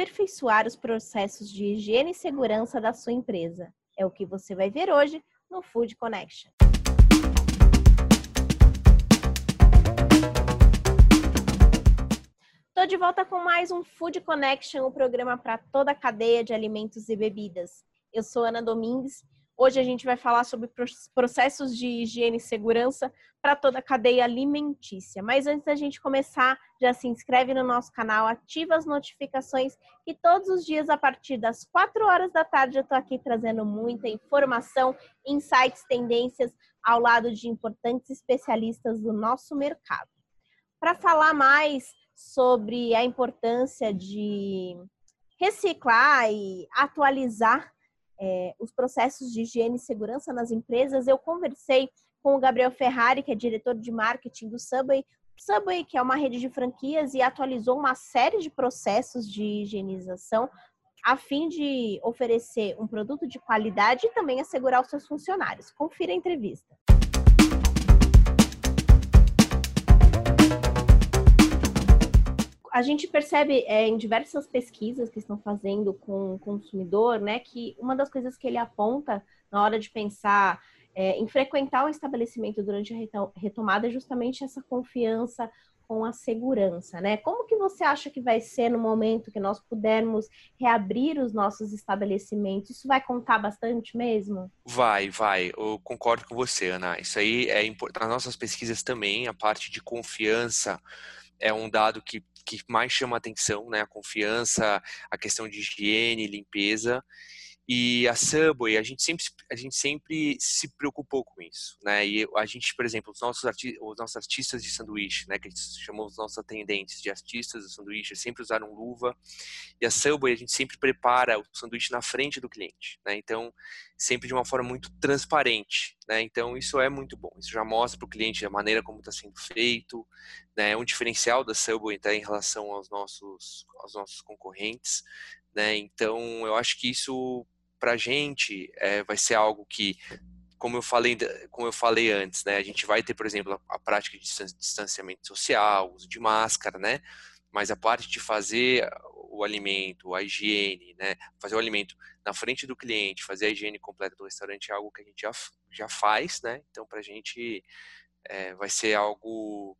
aperfeiçoar os processos de higiene e segurança da sua empresa. É o que você vai ver hoje no Food Connection. Estou de volta com mais um Food Connection, o um programa para toda a cadeia de alimentos e bebidas. Eu sou Ana Domingues Hoje a gente vai falar sobre processos de higiene e segurança para toda a cadeia alimentícia. Mas antes da gente começar, já se inscreve no nosso canal, ativa as notificações e todos os dias a partir das 4 horas da tarde eu estou aqui trazendo muita informação, insights, tendências ao lado de importantes especialistas do nosso mercado. Para falar mais sobre a importância de reciclar e atualizar é, os processos de higiene e segurança nas empresas, eu conversei com o Gabriel Ferrari, que é diretor de marketing do Subway. Subway, que é uma rede de franquias, e atualizou uma série de processos de higienização a fim de oferecer um produto de qualidade e também assegurar os seus funcionários. Confira a entrevista. A gente percebe é, em diversas pesquisas que estão fazendo com o consumidor, né, que uma das coisas que ele aponta na hora de pensar é, em frequentar o estabelecimento durante a retomada é justamente essa confiança com a segurança, né? Como que você acha que vai ser no momento que nós pudermos reabrir os nossos estabelecimentos? Isso vai contar bastante mesmo? Vai, vai. Eu concordo com você, Ana. Isso aí é importante. Nas nossas pesquisas também, a parte de confiança é um dado que que mais chama atenção, né? A confiança, a questão de higiene, limpeza. E a Subway, a gente sempre, a gente sempre se preocupou com isso, né? E a gente, por exemplo, os nossos, arti os nossos artistas de sanduíche, né? Que a gente chamou os nossos atendentes de artistas de sanduíche, sempre usaram luva. E a Subway, a gente sempre prepara o sanduíche na frente do cliente, né? Então, sempre de uma forma muito transparente, né? Então, isso é muito bom. Isso já mostra para o cliente a maneira como está sendo feito, né? É um diferencial da Subway tá, em relação aos nossos, aos nossos concorrentes, né? Então, eu acho que isso para a gente é, vai ser algo que, como eu falei, como eu falei antes, né, a gente vai ter, por exemplo, a, a prática de distanciamento social, uso de máscara, né, mas a parte de fazer o alimento, a higiene, né, fazer o alimento na frente do cliente, fazer a higiene completa do restaurante é algo que a gente já, já faz, né, então para a gente é, vai ser algo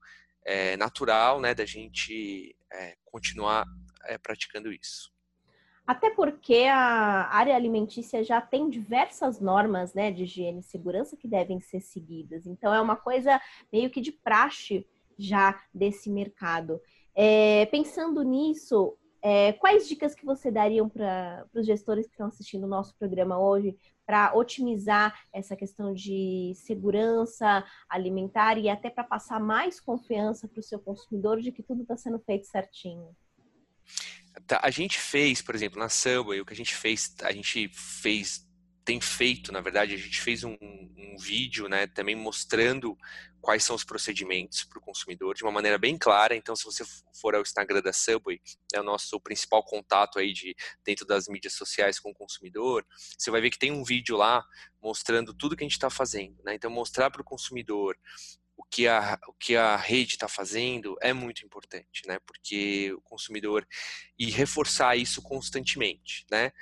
é, natural, né, da gente é, continuar praticando isso. Até porque a área alimentícia já tem diversas normas né, de higiene e segurança que devem ser seguidas. Então, é uma coisa meio que de praxe já desse mercado. É, pensando nisso, é, quais dicas que você daria para os gestores que estão assistindo o nosso programa hoje para otimizar essa questão de segurança alimentar e até para passar mais confiança para o seu consumidor de que tudo está sendo feito certinho? Tá, a gente fez, por exemplo, na Subway, o que a gente fez, a gente fez, tem feito, na verdade, a gente fez um, um vídeo, né, também mostrando quais são os procedimentos para o consumidor de uma maneira bem clara. Então, se você for ao Instagram da Subway, é o nosso principal contato aí de dentro das mídias sociais com o consumidor. Você vai ver que tem um vídeo lá mostrando tudo que a gente está fazendo, né? Então, mostrar para o consumidor que a, o que a rede está fazendo é muito importante, né? Porque o consumidor e reforçar isso constantemente, né?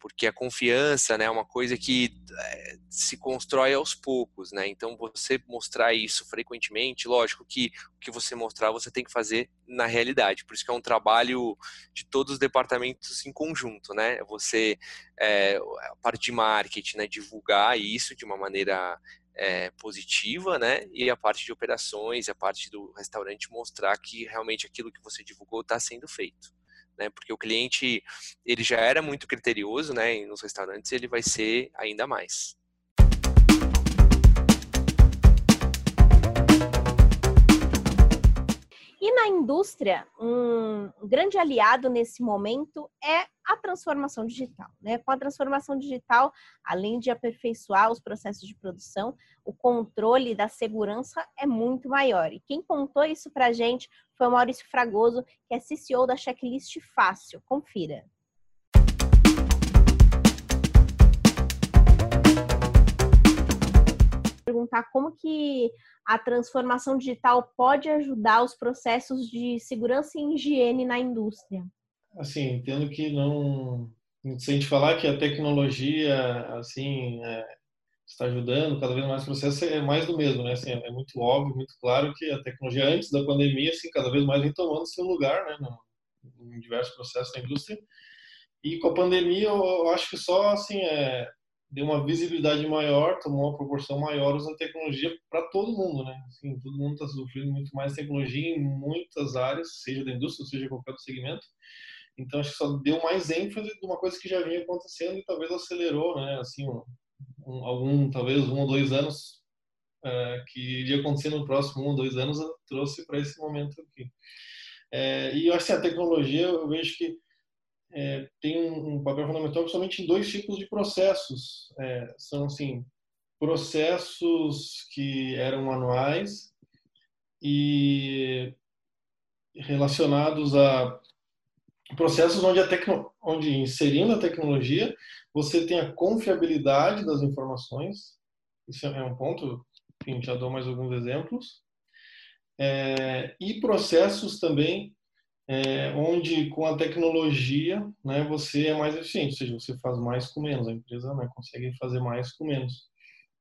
Porque a confiança né, é uma coisa que é, se constrói aos poucos, né? Então você mostrar isso frequentemente, lógico que o que você mostrar você tem que fazer na realidade. Por isso que é um trabalho de todos os departamentos em conjunto, né? Você é, a parte de marketing, né, divulgar isso de uma maneira é, positiva, né? E a parte de operações, a parte do restaurante mostrar que realmente aquilo que você divulgou está sendo feito. Né, porque o cliente ele já era muito criterioso, né, nos restaurantes ele vai ser ainda mais. E na indústria, um grande aliado nesse momento é a transformação digital. Né? Com a transformação digital, além de aperfeiçoar os processos de produção, o controle da segurança é muito maior. E quem contou isso para a gente foi o Maurício Fragoso, que é CCO da Checklist Fácil. Confira. Perguntar como que a transformação digital pode ajudar os processos de segurança e higiene na indústria. assim, entendo que não. Se a gente falar que a tecnologia, assim, é, está ajudando cada vez mais o processo, é mais do mesmo, né? Assim, é muito óbvio, muito claro que a tecnologia antes da pandemia, assim, cada vez mais vem tomando seu lugar, né? No, em diversos processos da indústria. E com a pandemia, eu acho que só, assim, é, deu uma visibilidade maior, tomou uma proporção maior usando tecnologia para todo mundo, né? Assim, todo mundo está sofrendo muito mais tecnologia em muitas áreas, seja da indústria, seja qualquer outro segmento. Então acho que só deu mais ênfase de uma coisa que já vinha acontecendo e talvez acelerou, né? Assim, um, um, algum talvez um ou dois anos é, que iria acontecer no próximo um ou dois anos trouxe para esse momento aqui. É, e eu acho que a tecnologia eu vejo que é, tem um papel fundamental principalmente em dois tipos de processos. É, são, assim, processos que eram manuais e relacionados a processos onde, a tecno, onde inserindo a tecnologia você tem a confiabilidade das informações. Isso é um ponto, enfim, já dou mais alguns exemplos. É, e processos também é, onde com a tecnologia né, você é mais eficiente, ou seja, você faz mais com menos, a empresa né, consegue fazer mais com menos.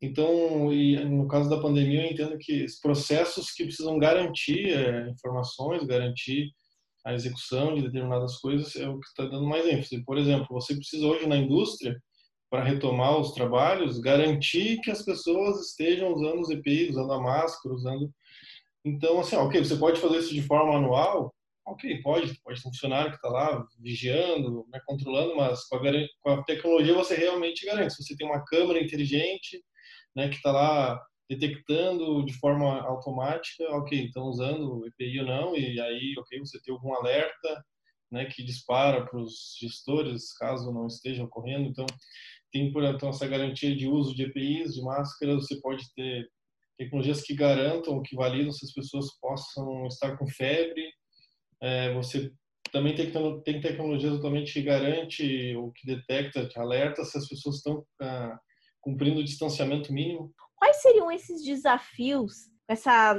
Então, no caso da pandemia, eu entendo que os processos que precisam garantir é, informações, garantir a execução de determinadas coisas é o que está dando mais ênfase. Por exemplo, você precisa hoje na indústria, para retomar os trabalhos, garantir que as pessoas estejam usando os EPIs, usando a máscara, usando... Então, assim, ok, você pode fazer isso de forma manual, ok, pode, pode ter um funcionário que está lá vigiando, né, controlando, mas com a, com a, tecnologia você realmente garante. Se você tem uma câmera inteligente, né, que está lá detectando de forma automática, ok, estão usando EPI ou não, e aí, ok, você tem algum alerta, né, que dispara para os gestores caso não esteja ocorrendo. Então, tem então essa garantia de uso de EPIs, de máscaras, você pode ter tecnologias que garantam, que validam se as pessoas possam estar com febre, é, você também tem, tem tecnologia totalmente que garante ou que detecta, que alerta se as pessoas estão ah, cumprindo o distanciamento mínimo. Quais seriam esses desafios, essa,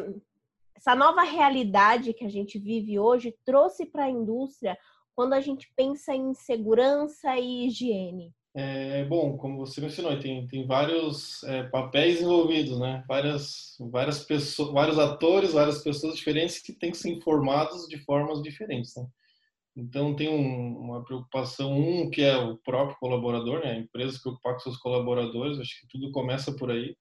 essa nova realidade que a gente vive hoje trouxe para a indústria quando a gente pensa em segurança e higiene? É, bom, como você mencionou, tem, tem vários é, papéis envolvidos, né? Várias, várias pessoas, vários atores, várias pessoas diferentes que têm que ser informados de formas diferentes, né? Então tem um, uma preocupação um que é o próprio colaborador, né? A empresa se preocupar com seus colaboradores, acho que tudo começa por aí,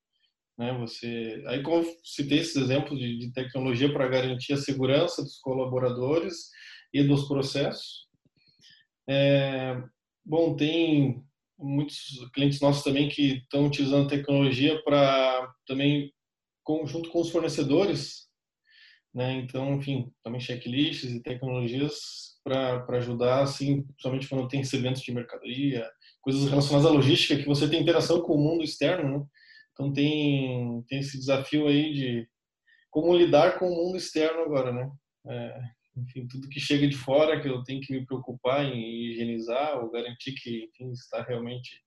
né? Você, aí como citei esses exemplos de, de tecnologia para garantir a segurança dos colaboradores e dos processos. É, bom, tem muitos clientes nossos também que estão utilizando tecnologia para também junto com os fornecedores, né? Então, enfim, também checklists e tecnologias para ajudar, assim, principalmente quando tem recebimentos de mercadoria, coisas relacionadas à logística, que você tem interação com o mundo externo, né? Então tem, tem esse desafio aí de como lidar com o mundo externo agora, né? É, enfim, tudo que chega de fora que eu tenho que me preocupar em higienizar ou garantir que, enfim, está realmente,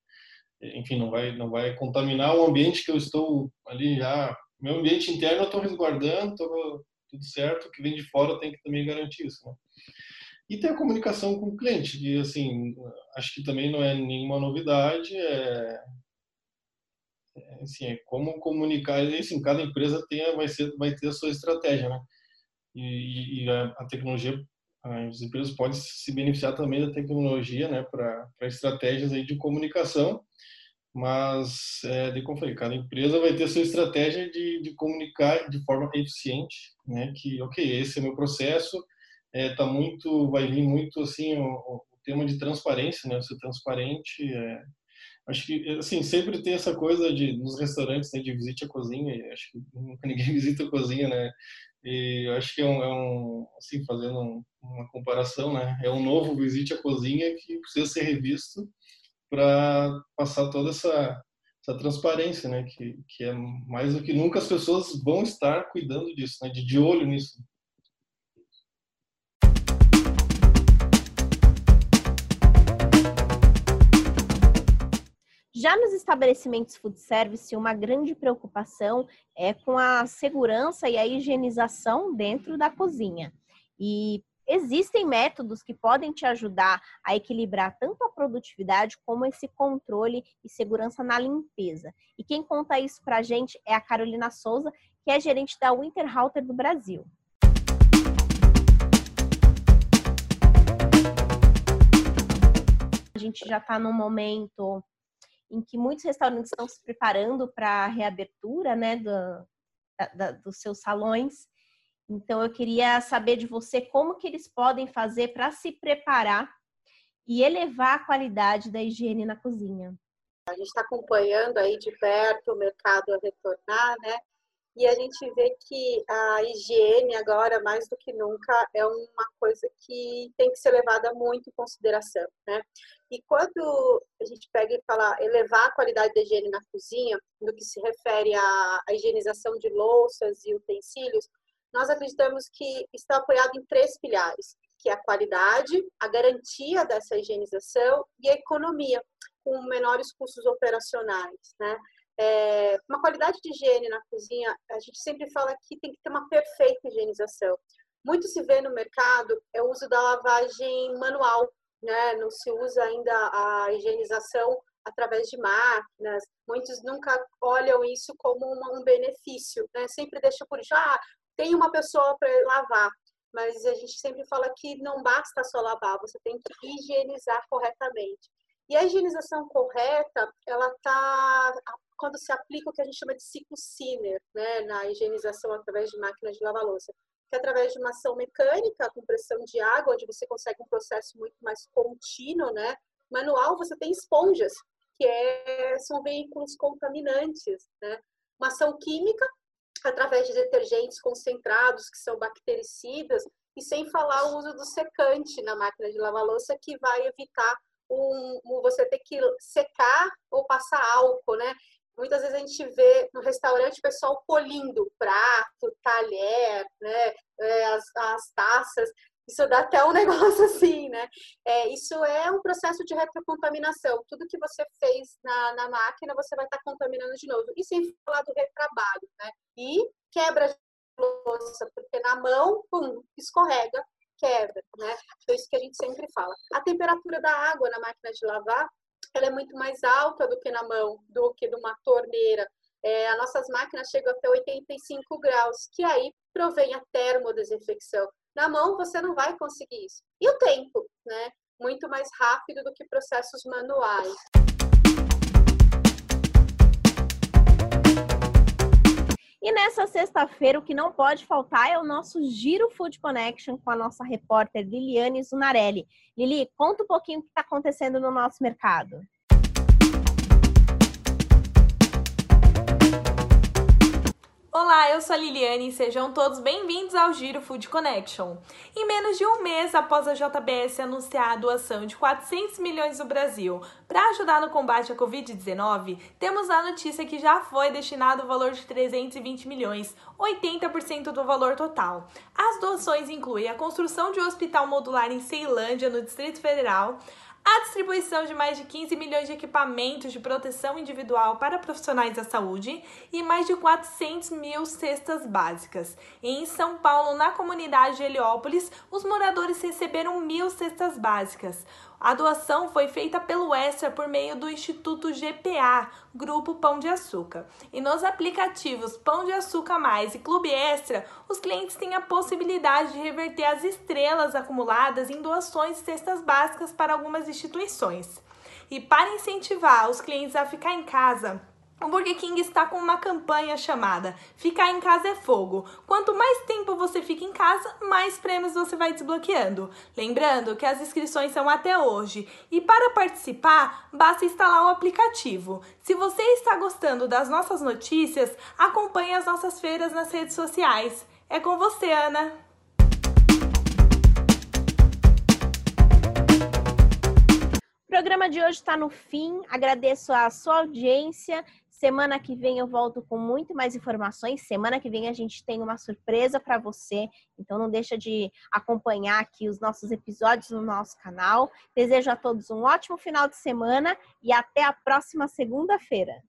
enfim, não vai, não vai contaminar o ambiente que eu estou ali já, meu ambiente interno eu estou resguardando, tô, tudo certo, o que vem de fora tenho que também garantir isso, né? E tem a comunicação com o cliente, que, assim, acho que também não é nenhuma novidade, é, é assim, é como comunicar, assim, cada empresa tem, vai, ser, vai ter a sua estratégia, né? E, e a, a, tecnologia, as empresas podem se beneficiar também da tecnologia, né, para estratégias aí de comunicação, mas, é, de como falei, cada empresa vai ter sua estratégia de, de comunicar de forma eficiente, né, que, ok, esse é meu processo, é, tá muito, vai vir muito, assim, o, o tema de transparência, né, ser transparente, é, acho que assim sempre tem essa coisa de nos restaurantes né, de visite a cozinha acho que nunca ninguém visita a cozinha né e eu acho que é um, é um assim, fazendo um, uma comparação, né? É um novo Visite a Cozinha que precisa ser revisto para passar toda essa, essa transparência, né? Que, que é mais do que nunca as pessoas vão estar cuidando disso, né? De, de olho nisso. Já nos estabelecimentos food service, uma grande preocupação é com a segurança e a higienização dentro da cozinha. E existem métodos que podem te ajudar a equilibrar tanto a produtividade como esse controle e segurança na limpeza. E quem conta isso para a gente é a Carolina Souza, que é gerente da Winterhalter do Brasil. A gente já está num momento em que muitos restaurantes estão se preparando para a reabertura né, do, da, dos seus salões. Então, eu queria saber de você como que eles podem fazer para se preparar e elevar a qualidade da higiene na cozinha. A gente está acompanhando aí de perto o mercado a retornar, né? E a gente vê que a higiene agora, mais do que nunca, é uma coisa que tem que ser levada muito em consideração, né? E quando a gente pega e fala elevar a qualidade da higiene na cozinha, no que se refere à, à higienização de louças e utensílios, nós acreditamos que está apoiado em três pilares, que é a qualidade, a garantia dessa higienização e a economia, com menores custos operacionais, né? É, uma qualidade de higiene na cozinha, a gente sempre fala que tem que ter uma perfeita higienização. Muito se vê no mercado é o uso da lavagem manual, né? Não se usa ainda a higienização através de máquinas. Muitos nunca olham isso como um benefício, né? Sempre deixa por isso, ah, tem uma pessoa para lavar, mas a gente sempre fala que não basta só lavar, você tem que higienizar corretamente. E a higienização correta, ela está quando se aplica o que a gente chama de ciclo Sinner, né, na higienização através de máquinas de lavar louça, que é através de uma ação mecânica com pressão de água, onde você consegue um processo muito mais contínuo, né? Manual, você tem esponjas, que é, são veículos contaminantes, né? Uma ação química, através de detergentes concentrados, que são bactericidas, e sem falar o uso do secante na máquina de lavar louça, que vai evitar um, um, você ter que secar ou passar álcool, né? Muitas vezes a gente vê no restaurante o pessoal polindo prato, talher, né? É, as, as taças. Isso dá até um negócio assim, né? É, isso é um processo de retrocontaminação. Tudo que você fez na, na máquina, você vai estar contaminando de novo. E sem falar do retrabalho, né? E quebra de louça, porque na mão, pum, escorrega, quebra, né? Então, isso que a gente sempre fala. A temperatura da água na máquina de lavar, ela é muito mais alta do que na mão, do que numa torneira. É, as nossas máquinas chegam até 85 graus, que aí provém a termodesinfecção. Na mão você não vai conseguir isso. E o tempo, né? Muito mais rápido do que processos manuais. E nessa sexta-feira, o que não pode faltar é o nosso Giro Food Connection com a nossa repórter Liliane Zunarelli. Lili, conta um pouquinho o que está acontecendo no nosso mercado. Olá, eu sou a Liliane e sejam todos bem-vindos ao Giro Food Connection. Em menos de um mês após a JBS anunciar a doação de 400 milhões do Brasil para ajudar no combate à Covid-19, temos a notícia que já foi destinado o valor de 320 milhões, 80% do valor total. As doações incluem a construção de um hospital modular em Ceilândia, no Distrito Federal, a distribuição de mais de 15 milhões de equipamentos de proteção individual para profissionais da saúde e mais de 400 mil cestas básicas. Em São Paulo, na comunidade de Heliópolis, os moradores receberam mil cestas básicas. A doação foi feita pelo Extra por meio do Instituto GPA, Grupo Pão de Açúcar. E nos aplicativos Pão de Açúcar Mais e Clube Extra, os clientes têm a possibilidade de reverter as estrelas acumuladas em doações de cestas básicas para algumas instituições. E para incentivar os clientes a ficar em casa, o Burger King está com uma campanha chamada Ficar em Casa é Fogo. Quanto mais tempo você fica em casa, mais prêmios você vai desbloqueando. Lembrando que as inscrições são até hoje. E para participar, basta instalar o aplicativo. Se você está gostando das nossas notícias, acompanhe as nossas feiras nas redes sociais. É com você, Ana! O programa de hoje está no fim. Agradeço a sua audiência. Semana que vem eu volto com muito mais informações. Semana que vem a gente tem uma surpresa para você. Então não deixa de acompanhar aqui os nossos episódios no nosso canal. Desejo a todos um ótimo final de semana e até a próxima segunda-feira.